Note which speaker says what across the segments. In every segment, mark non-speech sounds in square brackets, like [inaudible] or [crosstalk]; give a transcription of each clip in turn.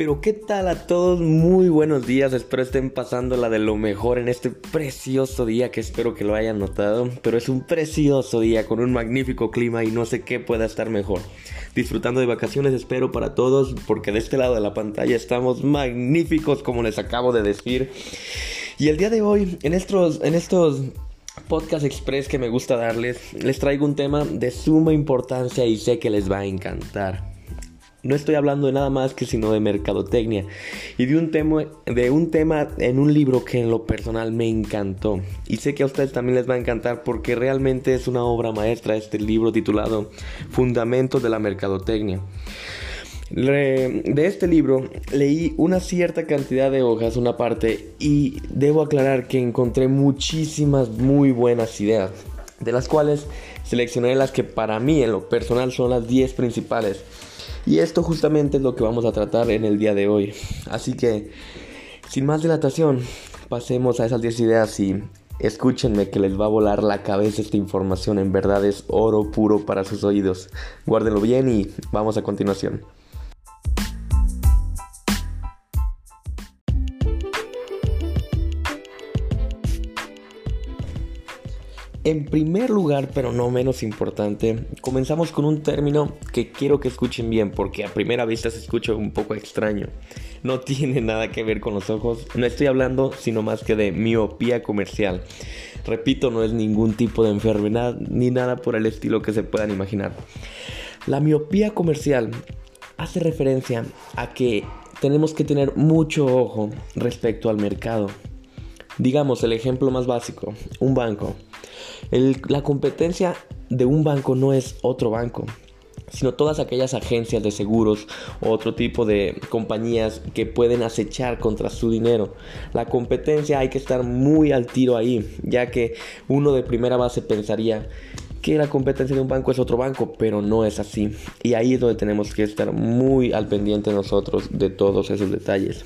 Speaker 1: Pero qué tal a todos, muy buenos días, espero estén pasando la de lo mejor en este precioso día que espero que lo hayan notado, pero es un precioso día con un magnífico clima y no sé qué pueda estar mejor. Disfrutando de vacaciones espero para todos porque de este lado de la pantalla estamos magníficos como les acabo de decir. Y el día de hoy en estos en estos Podcast Express que me gusta darles, les traigo un tema de suma importancia y sé que les va a encantar. No estoy hablando de nada más que sino de mercadotecnia y de un tema de un tema en un libro que en lo personal me encantó y sé que a ustedes también les va a encantar porque realmente es una obra maestra este libro titulado Fundamentos de la mercadotecnia. De este libro leí una cierta cantidad de hojas, una parte, y debo aclarar que encontré muchísimas muy buenas ideas, de las cuales seleccioné las que para mí en lo personal son las 10 principales. Y esto justamente es lo que vamos a tratar en el día de hoy. Así que, sin más dilatación, pasemos a esas 10 ideas y escúchenme que les va a volar la cabeza esta información. En verdad es oro puro para sus oídos. Guárdenlo bien y vamos a continuación. En primer lugar, pero no menos importante, comenzamos con un término que quiero que escuchen bien porque a primera vista se escucha un poco extraño. No [laughs] tiene nada que ver con los ojos, no estoy hablando sino más que de miopía comercial. Repito, no es ningún tipo de enfermedad ni nada por el estilo que se puedan imaginar. La miopía comercial hace referencia a que tenemos que tener mucho ojo respecto al mercado. Digamos el ejemplo más básico, un banco la competencia de un banco no es otro banco, sino todas aquellas agencias de seguros o otro tipo de compañías que pueden acechar contra su dinero. La competencia hay que estar muy al tiro ahí, ya que uno de primera base pensaría que la competencia de un banco es otro banco, pero no es así. Y ahí es donde tenemos que estar muy al pendiente nosotros de todos esos detalles.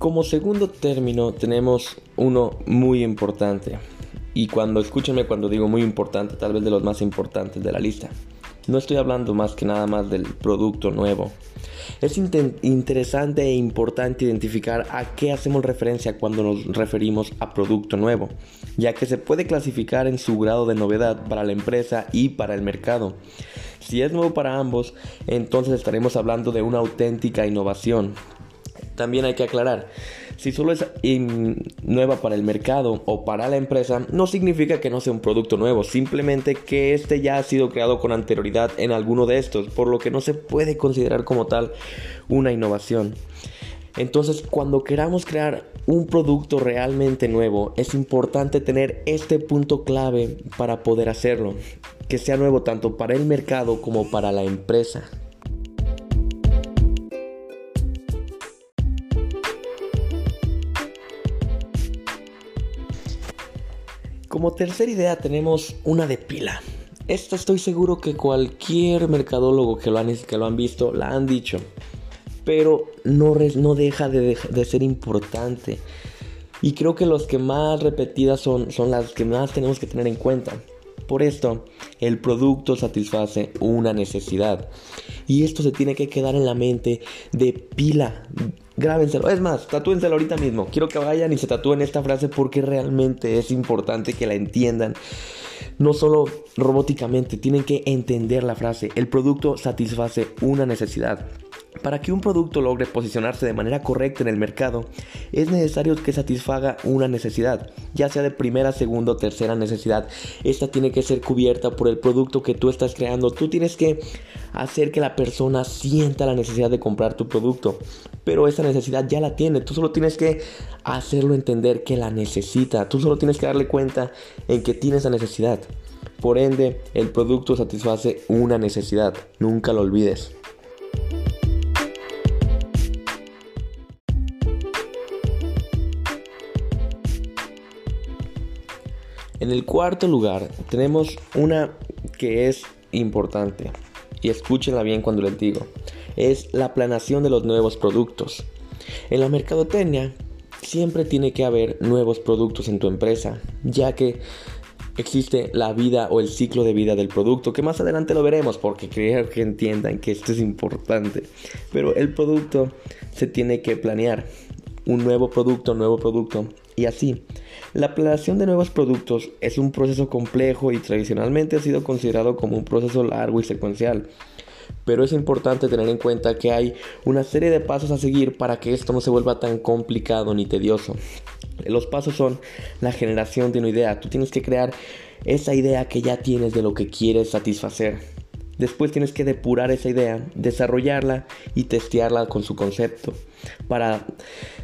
Speaker 1: Como segundo término tenemos uno muy importante. Y cuando escúchenme cuando digo muy importante, tal vez de los más importantes de la lista. No estoy hablando más que nada más del producto nuevo. Es interesante e importante identificar a qué hacemos referencia cuando nos referimos a producto nuevo, ya que se puede clasificar en su grado de novedad para la empresa y para el mercado. Si es nuevo para ambos, entonces estaremos hablando de una auténtica innovación, también hay que aclarar, si solo es nueva para el mercado o para la empresa, no significa que no sea un producto nuevo, simplemente que este ya ha sido creado con anterioridad en alguno de estos, por lo que no se puede considerar como tal una innovación. Entonces, cuando queramos crear un producto realmente nuevo, es importante tener este punto clave para poder hacerlo, que sea nuevo tanto para el mercado como para la empresa. Como tercera idea tenemos una de pila. Esta estoy seguro que cualquier mercadólogo que lo han, que lo han visto la han dicho. Pero no, no deja de, de, ser importante. Y creo que los que más repetidas son, son las que más tenemos que tener en cuenta. Por esto, el producto satisface una necesidad. Y esto se tiene que quedar en la mente de pila. Grábenselo. Es más, tatúenselo ahorita mismo. Quiero que vayan y se tatúen esta frase porque realmente es importante que la entiendan. No solo robóticamente, tienen que entender la frase. El producto satisface una necesidad. Para que un producto logre posicionarse de manera correcta en el mercado, es necesario que satisfaga una necesidad, ya sea de primera, segunda o tercera necesidad. Esta tiene que ser cubierta por el producto que tú estás creando. Tú tienes que hacer que la persona sienta la necesidad de comprar tu producto, pero esa necesidad ya la tiene. Tú solo tienes que hacerlo entender que la necesita. Tú solo tienes que darle cuenta en que tiene esa necesidad. Por ende, el producto satisface una necesidad. Nunca lo olvides. En el cuarto lugar tenemos una que es importante y escúchenla bien cuando les digo. Es la planación de los nuevos productos. En la mercadotecnia siempre tiene que haber nuevos productos en tu empresa, ya que existe la vida o el ciclo de vida del producto, que más adelante lo veremos porque creo que entiendan que esto es importante. Pero el producto se tiene que planear. Un nuevo producto, nuevo producto y así. La planeación de nuevos productos es un proceso complejo y tradicionalmente ha sido considerado como un proceso largo y secuencial. Pero es importante tener en cuenta que hay una serie de pasos a seguir para que esto no se vuelva tan complicado ni tedioso. Los pasos son la generación de una idea. Tú tienes que crear esa idea que ya tienes de lo que quieres satisfacer. Después tienes que depurar esa idea, desarrollarla y testearla con su concepto para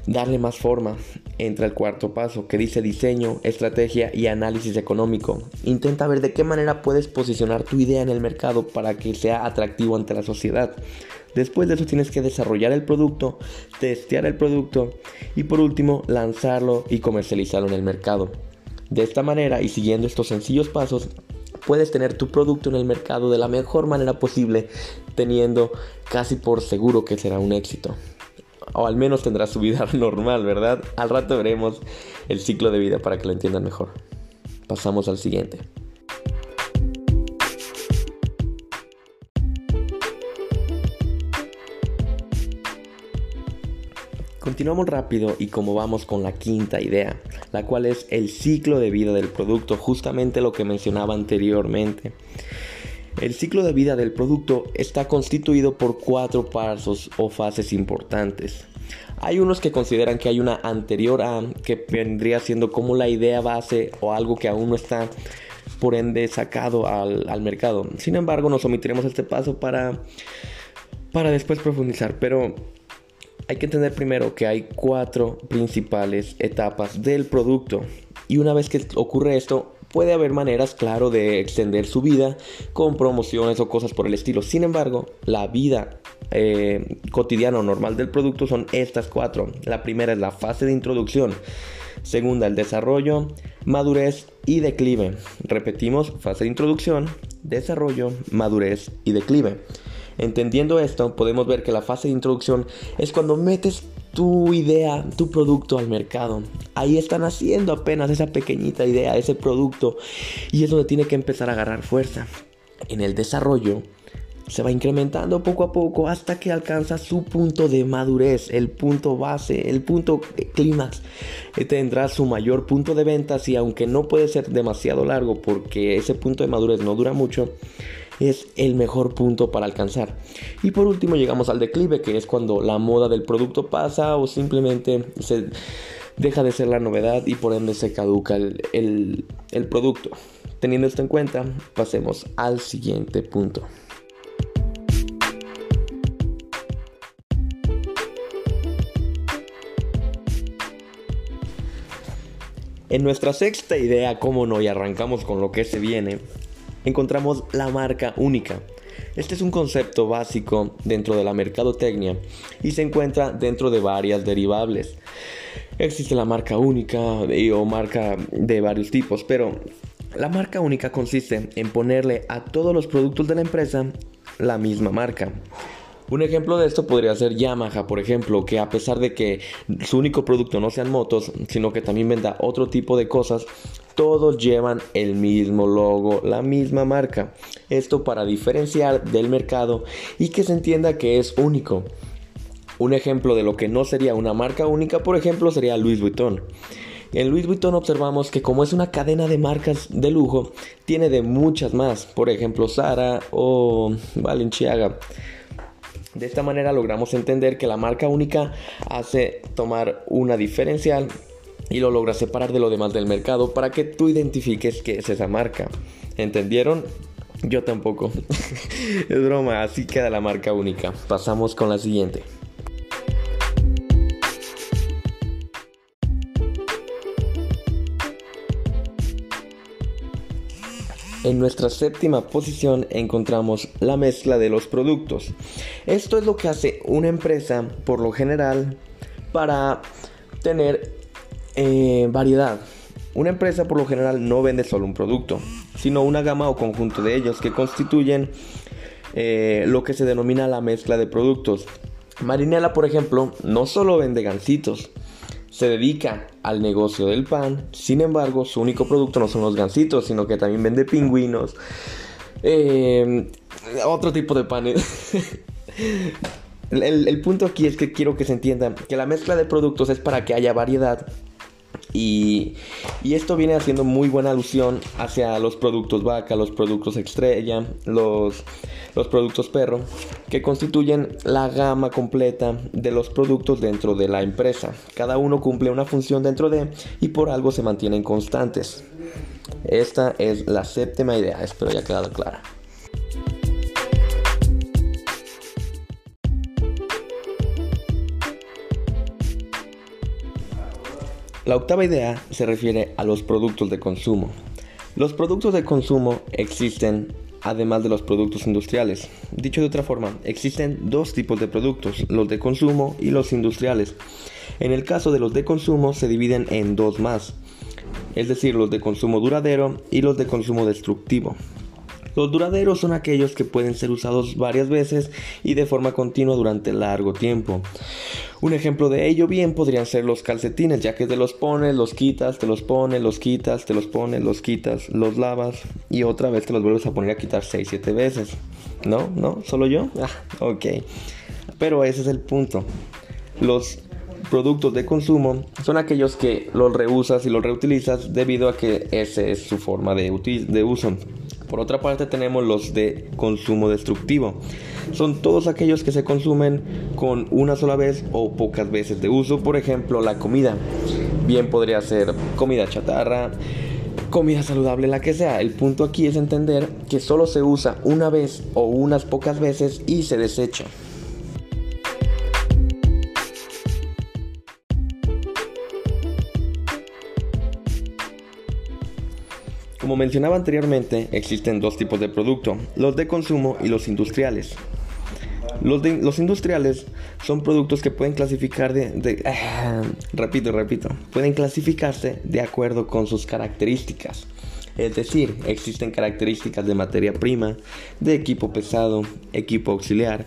Speaker 1: darle más forma. Entra el cuarto paso que dice diseño, estrategia y análisis económico. Intenta ver de qué manera puedes posicionar tu idea en el mercado para que sea atractivo ante la sociedad. Después de eso tienes que desarrollar el producto, testear el producto y por último lanzarlo y comercializarlo en el mercado. De esta manera y siguiendo estos sencillos pasos puedes tener tu producto en el mercado de la mejor manera posible, teniendo casi por seguro que será un éxito. O al menos tendrá su vida [laughs] normal, ¿verdad? Al rato veremos el ciclo de vida para que lo entiendan mejor. Pasamos al siguiente. Continuamos rápido y como vamos con la quinta idea, la cual es el ciclo de vida del producto, justamente lo que mencionaba anteriormente. El ciclo de vida del producto está constituido por cuatro pasos o fases importantes. Hay unos que consideran que hay una anterior a que vendría siendo como la idea base o algo que aún no está por ende sacado al, al mercado. Sin embargo, nos omitiremos este paso para, para después profundizar. Pero hay que entender primero que hay cuatro principales etapas del producto y una vez que ocurre esto puede haber maneras, claro, de extender su vida con promociones o cosas por el estilo. Sin embargo, la vida eh, cotidiana o normal del producto son estas cuatro. La primera es la fase de introducción. Segunda, el desarrollo, madurez y declive. Repetimos, fase de introducción, desarrollo, madurez y declive. Entendiendo esto, podemos ver que la fase de introducción es cuando metes tu idea, tu producto al mercado. Ahí están haciendo apenas esa pequeñita idea, ese producto, y es donde tiene que empezar a agarrar fuerza. En el desarrollo se va incrementando poco a poco hasta que alcanza su punto de madurez, el punto base, el punto clímax. Tendrá su mayor punto de ventas y aunque no puede ser demasiado largo porque ese punto de madurez no dura mucho, es el mejor punto para alcanzar. Y por último llegamos al declive, que es cuando la moda del producto pasa o simplemente se deja de ser la novedad y por ende se caduca el, el producto. Teniendo esto en cuenta, pasemos al siguiente punto. En nuestra sexta idea, como no, y arrancamos con lo que se viene, encontramos la marca única. Este es un concepto básico dentro de la mercadotecnia y se encuentra dentro de varias derivables. Existe la marca única o marca de varios tipos, pero la marca única consiste en ponerle a todos los productos de la empresa la misma marca. Un ejemplo de esto podría ser Yamaha, por ejemplo, que a pesar de que su único producto no sean motos, sino que también venda otro tipo de cosas, todos llevan el mismo logo, la misma marca. Esto para diferenciar del mercado y que se entienda que es único. Un ejemplo de lo que no sería una marca única, por ejemplo, sería Louis Vuitton. En Louis Vuitton observamos que como es una cadena de marcas de lujo, tiene de muchas más, por ejemplo Zara o Balenciaga. De esta manera logramos entender que la marca única hace tomar una diferencial y lo logra separar de lo demás del mercado para que tú identifiques qué es esa marca. ¿Entendieron? Yo tampoco. [laughs] es broma, así queda la marca única. Pasamos con la siguiente. En nuestra séptima posición encontramos la mezcla de los productos. Esto es lo que hace una empresa por lo general para tener eh, variedad. Una empresa por lo general no vende solo un producto, sino una gama o conjunto de ellos que constituyen eh, lo que se denomina la mezcla de productos. Marinela, por ejemplo, no solo vende gancitos, se dedica al negocio del pan, sin embargo su único producto no son los gansitos, sino que también vende pingüinos, eh, otro tipo de panes. [laughs] el, punto aquí es que quiero que se entienda que la mezcla de productos es para que haya variedad y, esto viene haciendo muy buena alusión hacia los productos vaca, los productos estrella, los, los productos perro, que constituyen la gama completa de los productos dentro de la empresa. Cada uno cumple una función dentro de y por algo se mantienen constantes. Esta es la séptima idea, espero haya quedado clara. La octava idea se refiere a los productos de consumo. Los productos de consumo existen además de los productos industriales. Dicho de otra forma, existen dos tipos de productos, los de consumo y los industriales. En el caso de los de consumo se dividen en dos más, es decir, los de consumo duradero y los de consumo destructivo. Los duraderos son aquellos que pueden ser usados varias veces y de forma continua durante largo tiempo. Un ejemplo de ello bien podrían ser los calcetines, ya que te los pones, los quitas, te los pones, los quitas, te los pones, los quitas, los lavas y otra vez te los vuelves a poner a quitar 6-7 veces. ¿No? ¿No? ¿Solo yo? Ah, ok. Pero ese es el punto. Los productos de consumo son aquellos que los reusas y los reutilizas debido a que esa es su forma de, de uso. Por otra parte tenemos los de consumo destructivo. Son todos aquellos que se consumen con una sola vez o pocas veces de uso. Por ejemplo, la comida. Bien podría ser comida chatarra, comida saludable, la que sea. El punto aquí es entender que solo se usa una vez o unas pocas veces y se desecha. Como mencionaba anteriormente, existen dos tipos de producto, los de consumo y los industriales. Los, industriales son productos que pueden clasificar de, repito, repito, pueden clasificarse de acuerdo con sus características. Es decir, existen características de materia prima, de equipo pesado, equipo auxiliar,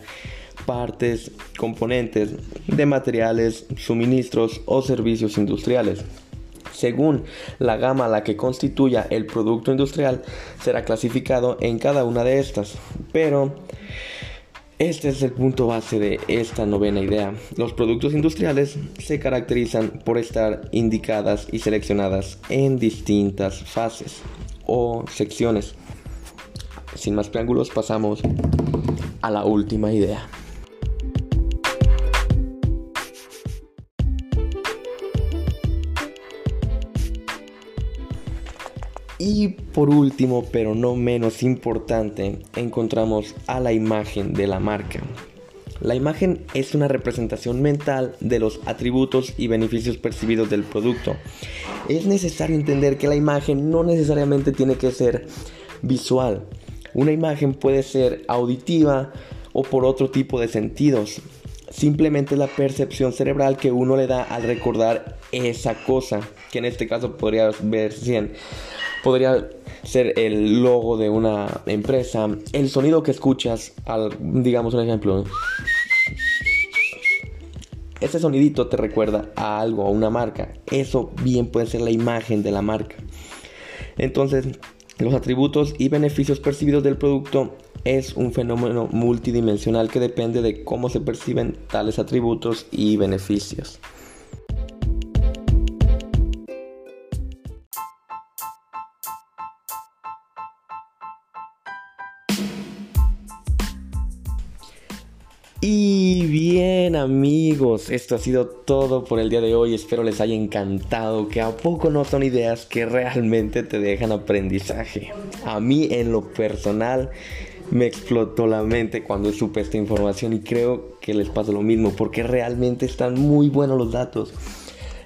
Speaker 1: partes, componentes, de materiales, suministros o servicios industriales según la gama a la que constituya el producto industrial, será clasificado en cada una de estas. Pero este es el punto base de esta novena idea. Los productos industriales se caracterizan por estar indicadas y seleccionadas en distintas fases o secciones. Sin más preámbulos, pasamos a la última idea. Y por último, pero no menos importante, encontramos a la imagen de la marca. La imagen es una representación mental de los atributos y beneficios percibidos del producto. Es necesario entender que la imagen no necesariamente tiene que ser visual. Una imagen puede ser auditiva o por otro tipo de sentidos. Simplemente la percepción cerebral que uno le da al recordar esa cosa, que en este caso podría ver 100 podría ser el logo de una empresa, el sonido que escuchas, al, digamos un ejemplo. Ese sonidito te recuerda a algo, a una marca. Eso bien puede ser la imagen de la marca. Entonces, los atributos y beneficios percibidos del producto es un fenómeno multidimensional que depende de cómo se perciben tales atributos y beneficios. Amigos, esto ha sido todo por el día de hoy, espero les haya encantado, que a poco no son ideas que realmente te dejan aprendizaje. A mí en lo personal me explotó la mente cuando supe esta información y creo que les pasa lo mismo porque realmente están muy buenos los datos.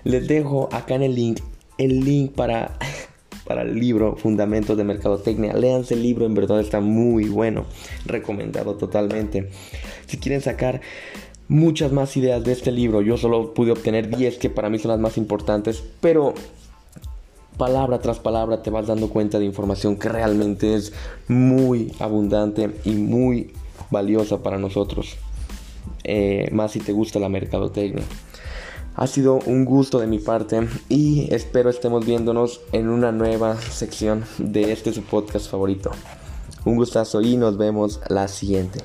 Speaker 1: Les dejo acá en el link el link para [laughs] para el libro Fundamentos de Mercadotecnia. Léanse el libro, en verdad está muy bueno, recomendado totalmente. Si quieren sacar muchas más ideas de este libro, yo solo pude obtener 10 que para mí son las más importantes, pero palabra tras palabra te vas dando cuenta de información que realmente es muy abundante y muy valiosa para nosotros. Eh, más si te gusta la mercadotecnia. Ha sido un gusto de mi parte y espero estemos viéndonos en una nueva sección de este su podcast favorito. Un gustazo y nos vemos la siguiente.